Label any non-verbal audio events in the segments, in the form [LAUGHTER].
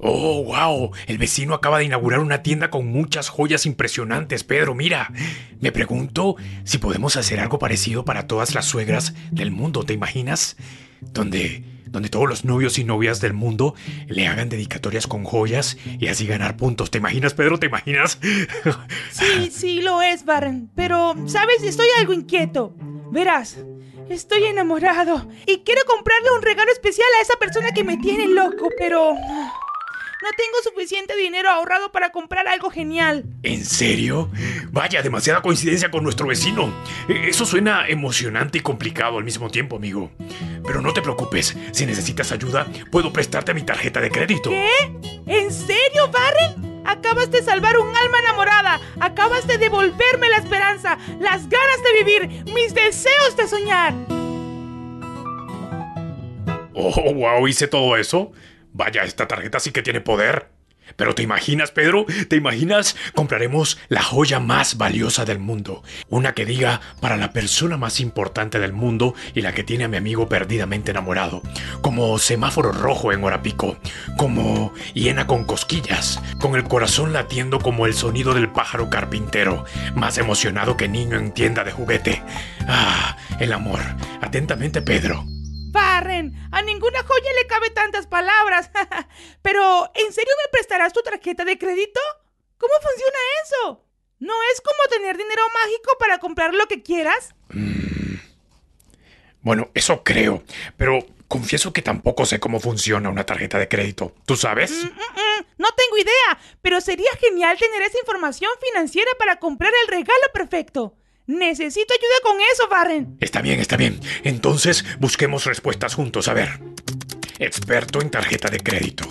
Oh, wow. El vecino acaba de inaugurar una tienda con muchas joyas impresionantes, Pedro. Mira, me pregunto si podemos hacer algo parecido para todas las suegras del mundo, ¿te imaginas? Donde, donde todos los novios y novias del mundo le hagan dedicatorias con joyas y así ganar puntos. ¿Te imaginas, Pedro? ¿Te imaginas? Sí, sí, lo es, Barren. Pero, ¿sabes? Estoy algo inquieto. Verás, estoy enamorado y quiero comprarle un regalo especial a esa persona que me tiene loco, pero... No tengo suficiente dinero ahorrado para comprar algo genial. ¿En serio? Vaya, demasiada coincidencia con nuestro vecino. E, Eso suena emocionante y complicado al mismo tiempo, amigo. Pero no te preocupes, si necesitas ayuda, puedo prestarte mi tarjeta de crédito. ¿Qué? ¿En serio, Barren? Acabas de salvar un alma enamorada. Acabas de devolverme la esperanza, las ganas de vivir, mis deseos de soñar. Oh, wow, hice todo eso. Vaya, esta tarjeta sí que tiene poder. Pero ¿te imaginas, Pedro? ¿Te imaginas? Compraremos la joya más valiosa del mundo. Una que diga para la persona más importante del mundo y la que tiene a mi amigo perdidamente enamorado. Como semáforo rojo en hora pico. Como hiena con cosquillas. Con el corazón latiendo como el sonido del pájaro carpintero. Más emocionado que niño en tienda de juguete. Ah, el amor. Atentamente, Pedro. Barren, a ninguna joya le cabe tantas palabras. [LAUGHS] Pero, ¿en serio me prestarás tu tarjeta de crédito? ¿Cómo funciona eso? ¿No es como tener dinero mágico para comprar lo que quieras? Bueno, eso creo. Pero confieso que tampoco sé cómo funciona una tarjeta de crédito. ¿Tú sabes? Mm, mm, mm, no tengo idea, pero sería genial tener esa información financiera para comprar el regalo perfecto. Necesito ayuda con eso, Barren. Está bien, está bien. Entonces busquemos respuestas juntos. A ver. Experto en tarjeta de crédito.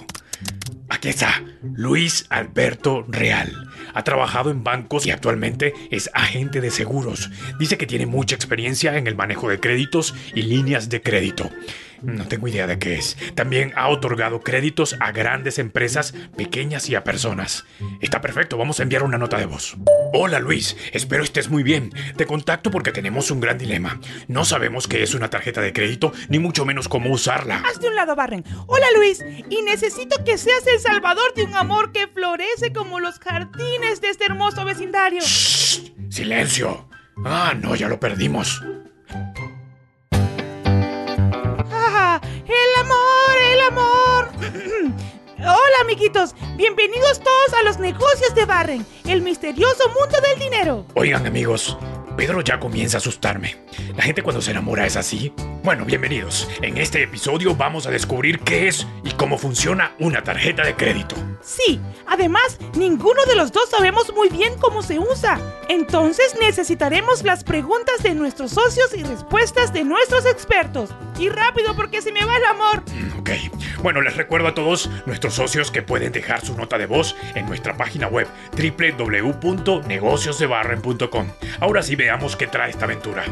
Aquí está. Luis Alberto Real. Ha trabajado en bancos y actualmente es agente de seguros. Dice que tiene mucha experiencia en el manejo de créditos y líneas de crédito. No tengo idea de qué es. También ha otorgado créditos a grandes empresas, pequeñas y a personas. Está perfecto, vamos a enviar una nota de voz. Hola Luis, espero estés muy bien. Te contacto porque tenemos un gran dilema. No sabemos qué es una tarjeta de crédito, ni mucho menos cómo usarla. Hazte un lado, Barren. Hola, Luis. Y necesito que seas el salvador de un amor que florece como los jardines de este hermoso vecindario. Shh, ¡Silencio! Ah, no, ya lo perdimos. ¡El amor! ¡El amor! [CLEARS THROAT] Hola, amiguitos. Bienvenidos todos a los negocios de Barren, el misterioso mundo del dinero. Oigan amigos, Pedro ya comienza a asustarme. La gente cuando se enamora es así. Bueno, bienvenidos. En este episodio vamos a descubrir qué es y cómo funciona una tarjeta de crédito. Sí, además, ninguno de los dos sabemos muy bien cómo se usa. Entonces necesitaremos las preguntas de nuestros socios y respuestas de nuestros expertos. Y rápido porque se me va el amor. Mm, Ok, bueno, les recuerdo a todos nuestros socios que pueden dejar su nota de voz en nuestra página web www.negociosdebarren.com. Ahora sí veamos qué trae esta aventura.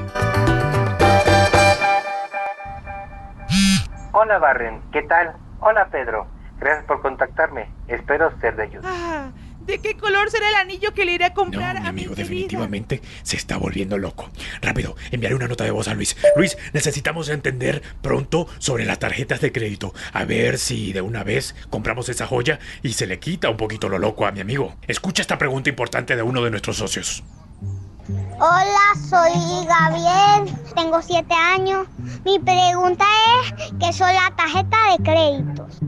Hola Barren, ¿qué tal? Hola Pedro, gracias por contactarme. Espero ser de ayuda. Ah, ¿de qué color será el anillo que le iré a No, comprar mi a mi amigo querida? definitivamente se está volviendo loco. Rápido, enviaré una nota de voz a Luis. Luis, necesitamos entender pronto sobre las tarjetas de crédito. A ver si de una vez compramos esa joya y se le quita un poquito lo loco a mi amigo. Escucha esta pregunta importante de uno de nuestros socios. Hola, soy Gabriel, tengo 7 años. Mi pregunta es, ¿qué son las tarjetas de créditos?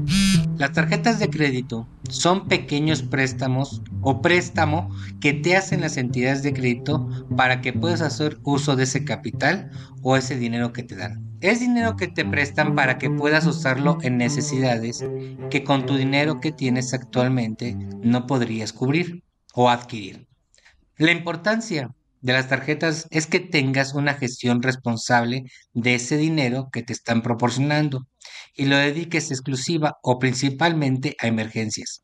Las tarjetas de crédito son pequeños préstamos o préstamo que te hacen las entidades de crédito para que puedas hacer uso de ese capital o ese dinero que te dan. Es dinero que te prestan para que puedas usarlo en necesidades que con tu dinero que tienes actualmente no podrías cubrir o adquirir. La importancia de las tarjetas es que tengas una gestión responsable de ese dinero que te están proporcionando y lo dediques exclusiva o principalmente a emergencias.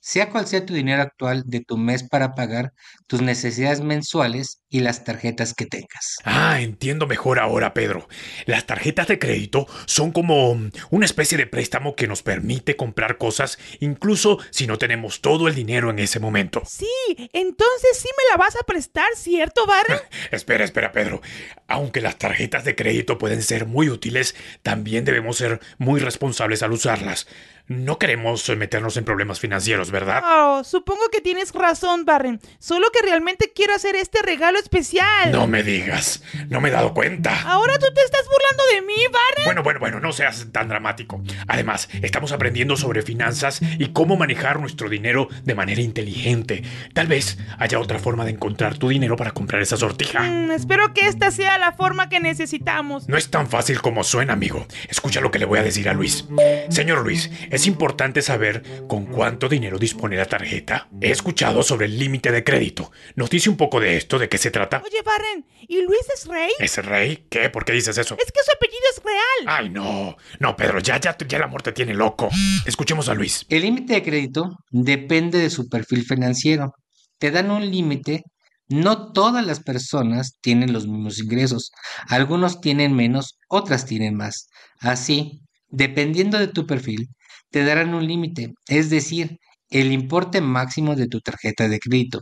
Sea cual sea tu dinero actual de tu mes para pagar tus necesidades mensuales, y las tarjetas que tengas. Ah, entiendo mejor ahora, Pedro. Las tarjetas de crédito son como una especie de préstamo que nos permite comprar cosas incluso si no tenemos todo el dinero en ese momento. Sí, entonces sí me la vas a prestar, ¿cierto, Barren? [LAUGHS] espera, espera, Pedro. Aunque las tarjetas de crédito pueden ser muy útiles, también debemos ser muy responsables al usarlas. No queremos meternos en problemas financieros, ¿verdad? Oh, supongo que tienes razón, Barren. Solo que realmente quiero hacer este regalo especial. No me digas. No me he dado cuenta. Ahora tú te estás burlando de mí, Barren. Bueno, bueno, bueno, no seas tan dramático. Además, estamos aprendiendo sobre finanzas y cómo manejar nuestro dinero de manera inteligente. Tal vez haya otra forma de encontrar tu dinero para comprar esa sortija. Mm, espero que esta sea la forma que necesitamos. No es tan fácil como suena, amigo. Escucha lo que le voy a decir a Luis. Señor Luis, es importante saber con cuánto dinero dispone la tarjeta. He escuchado sobre el límite de crédito. ¿Nos dice un poco de esto? ¿De qué se trata? Oye, Barren, ¿y Luis es rey? ¿Es rey? ¿Qué? ¿Por qué dices eso? Es que su apellido es real. Ay, no. No, Pedro, ya, ya, ya el amor te tiene loco. Escuchemos a Luis. El límite de crédito depende de su perfil financiero. Te dan un límite no todas las personas tienen los mismos ingresos. Algunos tienen menos, otras tienen más. Así, dependiendo de tu perfil, te darán un límite, es decir, el importe máximo de tu tarjeta de crédito.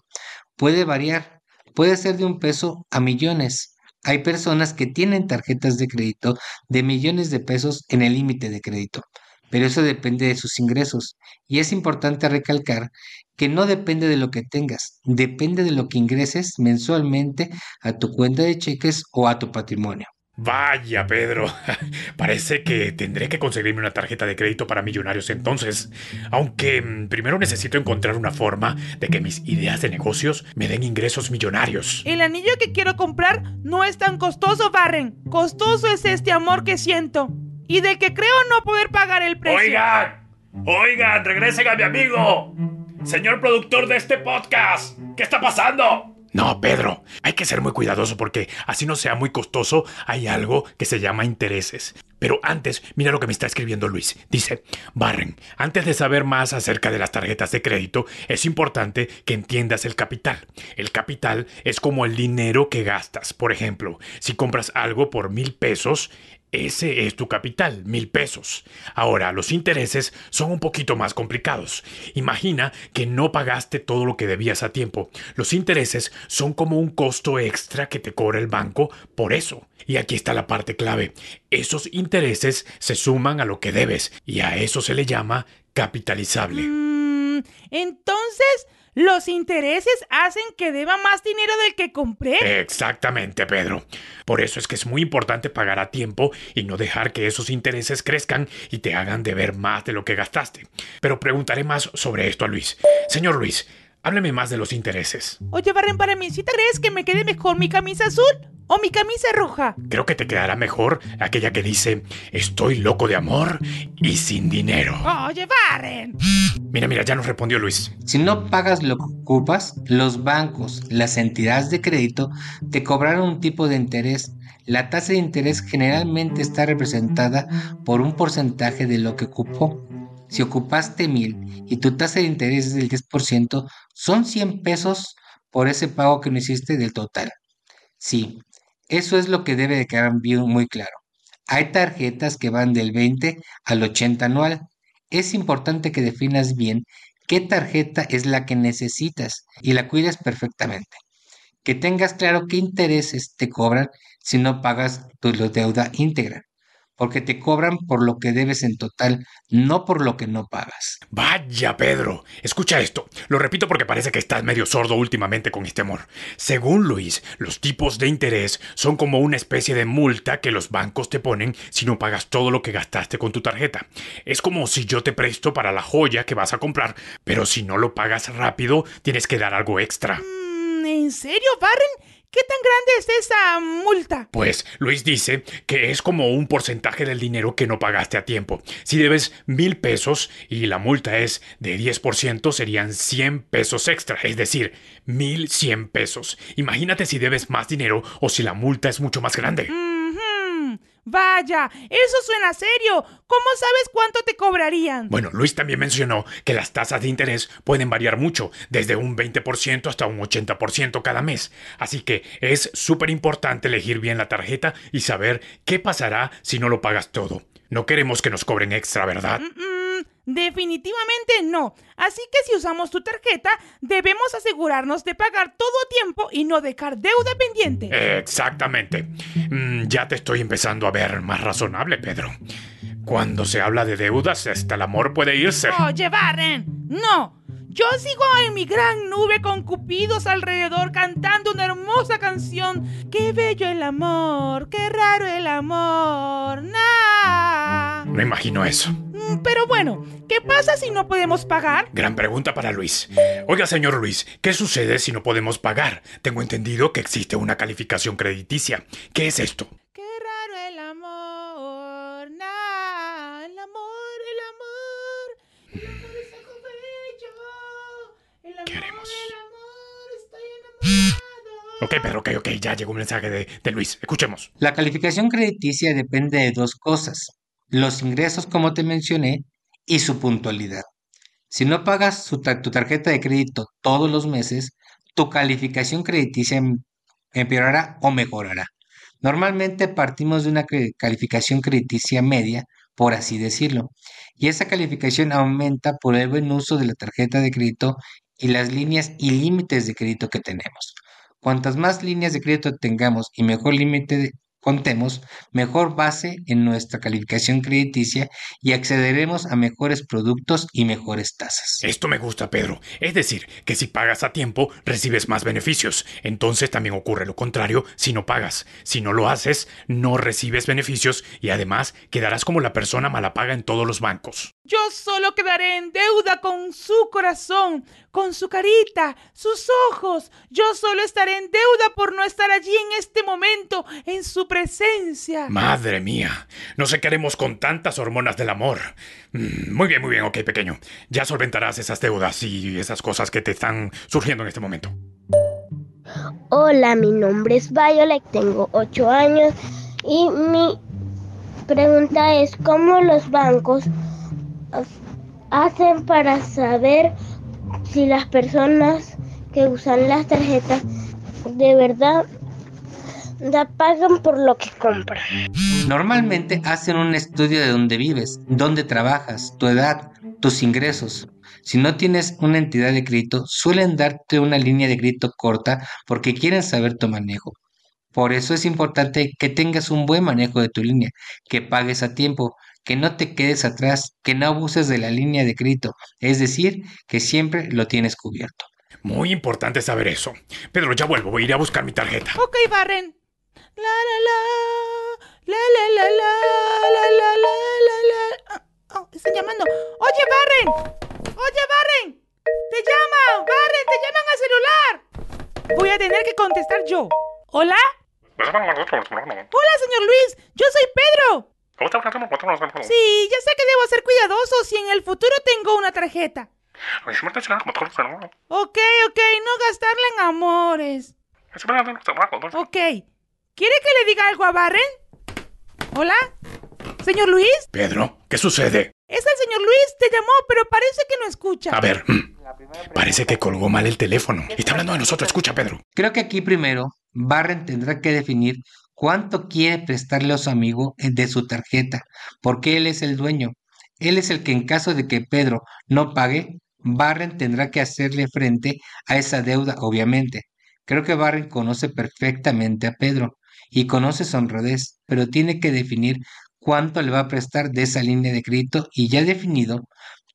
Puede variar, puede ser de un peso a millones. Hay personas que tienen tarjetas de crédito de millones de pesos en el límite de crédito, pero eso depende de sus ingresos. Y es importante recalcar que no depende de lo que tengas, depende de lo que ingreses mensualmente a tu cuenta de cheques o a tu patrimonio. Vaya, Pedro. [LAUGHS] Parece que tendré que conseguirme una tarjeta de crédito para millonarios entonces. Aunque mm, primero necesito encontrar una forma de que mis ideas de negocios me den ingresos millonarios. El anillo que quiero comprar no es tan costoso, Barren. Costoso es este amor que siento. Y del que creo no poder pagar el precio. Oigan, oigan, regresen a mi amigo. Señor productor de este podcast, ¿qué está pasando? No, Pedro, hay que ser muy cuidadoso porque así no sea muy costoso, hay algo que se llama intereses. Pero antes, mira lo que me está escribiendo Luis. Dice, Barren, antes de saber más acerca de las tarjetas de crédito, es importante que entiendas el capital. El capital es como el dinero que gastas. Por ejemplo, si compras algo por mil pesos, ese es tu capital, mil pesos. Ahora, los intereses son un poquito más complicados. Imagina que no pagaste todo lo que debías a tiempo. Los intereses son como un costo extra que te cobra el banco por eso. Y aquí está la parte clave. Esos intereses se suman a lo que debes y a eso se le llama capitalizable. Mm, entonces, ¿Los intereses hacen que deba más dinero del que compré? Exactamente, Pedro. Por eso es que es muy importante pagar a tiempo y no dejar que esos intereses crezcan y te hagan deber más de lo que gastaste. Pero preguntaré más sobre esto a Luis. Señor Luis, hábleme más de los intereses. Oye, Barren, para mí, ¿sí te crees que me quede mejor mi camisa azul? ¿O mi camisa roja? Creo que te quedará mejor aquella que dice, estoy loco de amor y sin dinero. Oye, Barren. Mira, mira, ya nos respondió Luis. Si no pagas lo que ocupas, los bancos, las entidades de crédito, te cobrarán un tipo de interés. La tasa de interés generalmente está representada por un porcentaje de lo que ocupó. Si ocupaste mil y tu tasa de interés es del 10%, son 100 pesos por ese pago que no hiciste del total. Sí, eso es lo que debe de quedar muy claro. Hay tarjetas que van del 20 al 80 anual. Es importante que definas bien qué tarjeta es la que necesitas y la cuides perfectamente. Que tengas claro qué intereses te cobran si no pagas tu deuda íntegra porque te cobran por lo que debes en total, no por lo que no pagas. Vaya, Pedro, escucha esto. Lo repito porque parece que estás medio sordo últimamente con este amor. Según Luis, los tipos de interés son como una especie de multa que los bancos te ponen si no pagas todo lo que gastaste con tu tarjeta. Es como si yo te presto para la joya que vas a comprar, pero si no lo pagas rápido, tienes que dar algo extra. Mm, ¿En serio, Barren? ¿Qué tan grande es esa multa? Pues Luis dice que es como un porcentaje del dinero que no pagaste a tiempo. Si debes mil pesos y la multa es de 10%, serían 100 pesos extra, es decir, mil cien pesos. Imagínate si debes más dinero o si la multa es mucho más grande. Vaya, eso suena serio. ¿Cómo sabes cuánto te cobrarían? Bueno, Luis también mencionó que las tasas de interés pueden variar mucho, desde un 20% hasta un 80% cada mes. Así que es súper importante elegir bien la tarjeta y saber qué pasará si no lo pagas todo. No queremos que nos cobren extra, ¿verdad? Mm, mm, definitivamente no. Así que si usamos tu tarjeta, debemos asegurarnos de pagar todo a tiempo y no dejar deuda pendiente. Exactamente. Mm, ya te estoy empezando a ver más razonable, Pedro. Cuando se habla de deudas, hasta el amor puede irse. Oye, Barren, no. Yo sigo en mi gran nube con cupidos alrededor cantando una hermosa canción. Qué bello el amor, qué raro el amor. Nah. Me imagino eso. Mm, Pero bueno, ¿qué pasa si no podemos pagar? Gran pregunta para Luis. Oiga, señor Luis, ¿qué sucede si no podemos pagar? Tengo entendido que existe una calificación crediticia. ¿Qué es esto? Pedro, ok, ok, ya llegó un mensaje de, Luis. Escuchemos. La calificación crediticia depende de dos cosas, los ingresos como te mencioné y su puntualidad. Si no pagas tu tarjeta de crédito todos los meses, tu calificación crediticia em- empeorará o mejorará. Normalmente partimos de una calificación crediticia media, por así decirlo, y esa calificación aumenta por el buen uso de la tarjeta de crédito y las líneas y límites de crédito que tenemos. Cuantas más líneas de crédito tengamos y mejor límite contemos, mejor base en nuestra calificación crediticia y accederemos a mejores productos y mejores tasas. Esto me gusta, Pedro. Es decir, que si pagas a tiempo, recibes más beneficios. Entonces también ocurre lo contrario si no pagas. Si no lo haces, no recibes beneficios y además quedarás como la persona mala paga en todos los bancos. Yo solo quedaré en deuda con su corazón, con su carita, sus ojos. Yo solo estaré en deuda por no estar allí en este momento, en su presencia. Madre mía, no sé qué haremos con tantas hormonas del amor. Mm, Muy bien, muy bien, ok, pequeño. Ya solventarás esas deudas y esas cosas que te están surgiendo en este momento. Hola, mi nombre es Violet, tengo 8 años y mi pregunta es cómo los bancos hacen para saber si las personas que usan las tarjetas de verdad da- pagan por lo que compran. Normalmente hacen un estudio de dónde vives, dónde trabajas, tu edad, tus ingresos. Si no tienes una entidad de crédito, suelen darte una línea de crédito corta porque quieren saber tu manejo. Por eso es importante que tengas un buen manejo de tu línea, que pagues a tiempo, que no te quedes atrás, que no abuses de la línea de crédito, es decir, que siempre lo tienes cubierto. Muy importante saber eso. Pedro, ya vuelvo, voy a ir a buscar mi tarjeta. Ok, Barren. La la la. La la la la. La la la la la. Ah, oh, están llamando. Oye, Barren. Oye, Barren. Te llaman. Barren, te llaman al celular. Voy a tener que contestar yo. ¿Hola? Hola, señor Luis. Yo soy Pedro. Sí, ya sé que debo ser cuidadoso si en el futuro tengo una tarjeta. Ok, ok, no gastarla en amores. Ok. ¿Quiere que le diga algo a Barren? ¿Hola? ¿Señor Luis? Pedro, ¿qué sucede? Es el señor Luis, te llamó, pero parece que no escucha. A ver, mm, parece que colgó mal el teléfono. Está hablando de nosotros, escucha, Pedro. Creo que aquí primero Barren tendrá que definir cuánto quiere prestarle a su amigo eh, de su tarjeta, porque él es el dueño. Él es el que en caso de que Pedro no pague, Barren tendrá que hacerle frente a esa deuda, obviamente. Creo que Barren conoce perfectamente a Pedro y conoce su honradez, pero tiene que definir cuánto le va a prestar de esa línea de crédito y ya definido,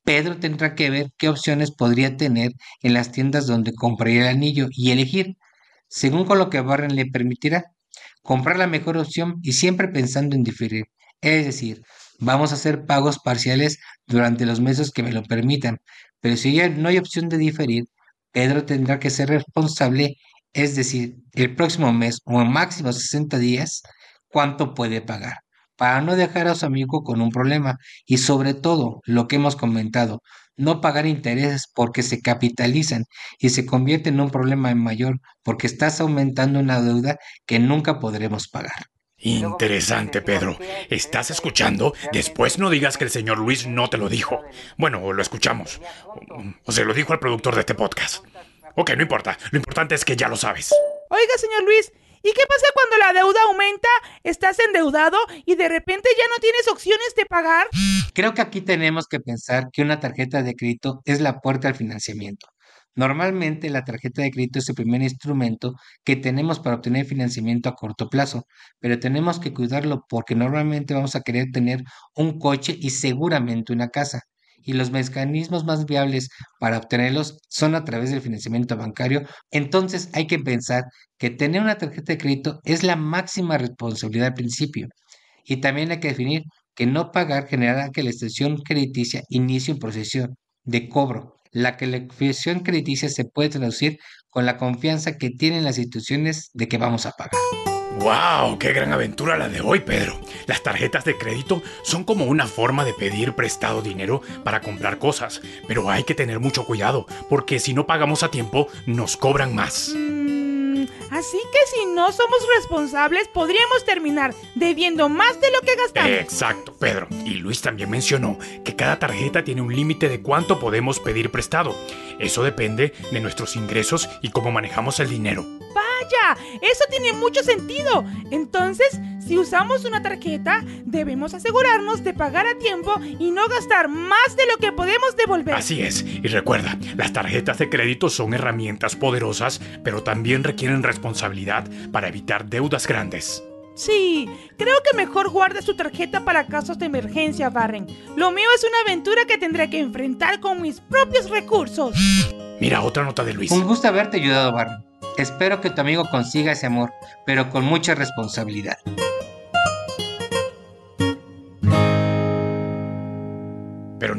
Pedro tendrá que ver qué opciones podría tener en las tiendas donde compraría el anillo y elegir, según con lo que Barren le permitirá, comprar la mejor opción y siempre pensando en diferir. Es decir, vamos a hacer pagos parciales durante los meses que me lo permitan, pero si ya no hay opción de diferir, Pedro tendrá que ser responsable, es decir, el próximo mes o en máximo 60 días, cuánto puede pagar, para no dejar a su amigo con un problema. Y sobre todo lo que hemos comentado, no pagar intereses porque se capitalizan y se convierte en un problema mayor porque estás aumentando una deuda que nunca podremos pagar. Interesante, Pedro. ¿Estás escuchando? Después no digas que el señor Luis no te lo dijo. Bueno, lo escuchamos. O se lo dijo al productor de este podcast. Ok, no importa. Lo importante es que ya lo sabes. Oiga, señor Luis, ¿y qué pasa cuando la deuda aumenta, estás endeudado y de repente ya no tienes opciones de pagar? Creo que aquí tenemos que pensar que una tarjeta de crédito es la puerta al financiamiento. Normalmente la tarjeta de crédito es el primer instrumento que tenemos para obtener financiamiento a corto plazo, pero tenemos que cuidarlo porque normalmente vamos a querer tener un coche y seguramente una casa. Y los mecanismos más viables para obtenerlos son a través del financiamiento bancario. Entonces hay que pensar que tener una tarjeta de crédito es la máxima responsabilidad al principio. Y también hay que definir que no pagar generará que la extensión crediticia inicie un proceso de cobro la que la calificación crediticia se puede traducir con la confianza que tienen las instituciones de que vamos a pagar. ¡Wow! ¡Qué gran aventura la de hoy, Pedro! Las tarjetas de crédito son como una forma de pedir prestado dinero para comprar cosas, pero hay que tener mucho cuidado, porque si no pagamos a tiempo, nos cobran más. Así que si no somos responsables, podríamos terminar debiendo más de lo que gastamos. Exacto, Pedro. Y Luis también mencionó que cada tarjeta tiene un límite de cuánto podemos pedir prestado. Eso depende de nuestros ingresos y cómo manejamos el dinero. Vaya, eso tiene mucho sentido. Entonces, si usamos una tarjeta, debemos asegurarnos de pagar a tiempo y no gastar más de lo que podemos devolver. Así es. Y recuerda, las tarjetas de crédito son herramientas poderosas, pero también requieren responsabilidad para evitar deudas grandes. Sí, creo que mejor guarde su tarjeta para casos de emergencia, Barren. Lo mío es una aventura que tendré que enfrentar con mis propios recursos. Mira, otra nota de Luis. Un gusto haberte ayudado, Barren. Espero que tu amigo consiga ese amor, pero con mucha responsabilidad.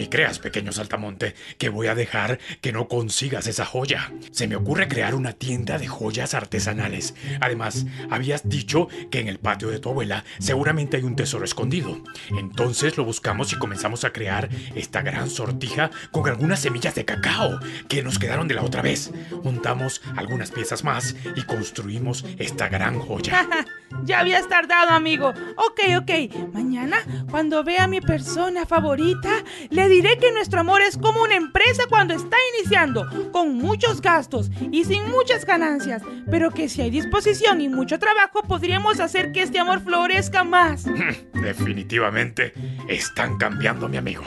Creas, pequeño saltamonte, que voy a dejar que no consigas esa joya. Se me ocurre crear una tienda de joyas artesanales. Además, habías dicho que en el patio de tu abuela seguramente hay un tesoro escondido. Entonces lo buscamos y comenzamos a crear esta gran sortija con algunas semillas de cacao que nos quedaron de la otra vez. Juntamos algunas piezas más y construimos esta gran joya. [LAUGHS] ya habías tardado, amigo. Ok, ok. Mañana, cuando vea a mi persona favorita, le diré que nuestro amor es como una empresa cuando está iniciando, con muchos gastos y sin muchas ganancias, pero que si hay disposición y mucho trabajo podríamos hacer que este amor florezca más. [LAUGHS] Definitivamente están cambiando, mi amigo.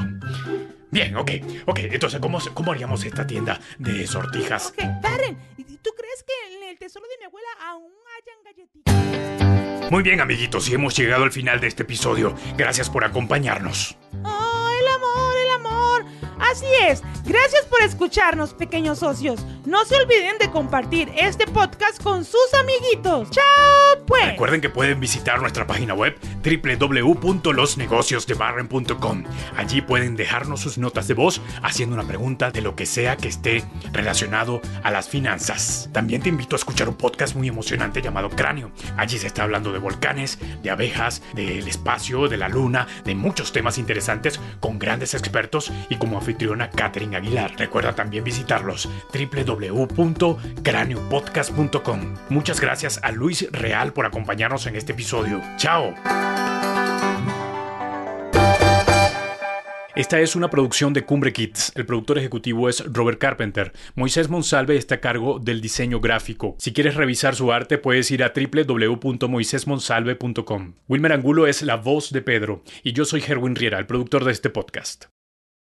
Bien, ok, ok. Entonces, ¿cómo, cómo haríamos esta tienda de sortijas? Ok, ¿tú crees que en el tesoro de mi abuela aún hayan galletitas? Muy bien, amiguitos, y hemos llegado al final de este episodio. Gracias por acompañarnos. Así es, gracias por escucharnos, pequeños socios. No se olviden de compartir este podcast con sus amiguitos. ¡Chao, pues! Recuerden que pueden visitar nuestra página web www.losnegociosdebarren.com. Allí pueden dejarnos sus notas de voz haciendo una pregunta de lo que sea que esté relacionado a las finanzas. También te invito a escuchar un podcast muy emocionante llamado Cráneo. Allí se está hablando de volcanes, de abejas, del espacio, de la luna, de muchos temas interesantes grandes expertos y como anfitriona Catherine Aguilar. Recuerda también visitarlos www.craneopodcast.com. Muchas gracias a Luis Real por acompañarnos en este episodio. ¡Chao! Esta es una producción de Cumbre Kids. El productor ejecutivo es Robert Carpenter. Moisés Monsalve está a cargo del diseño gráfico. Si quieres revisar su arte, puedes ir a www.moisesmonsalve.com. Wilmer Angulo es la voz de Pedro y yo soy Herwin Riera, el productor de este podcast.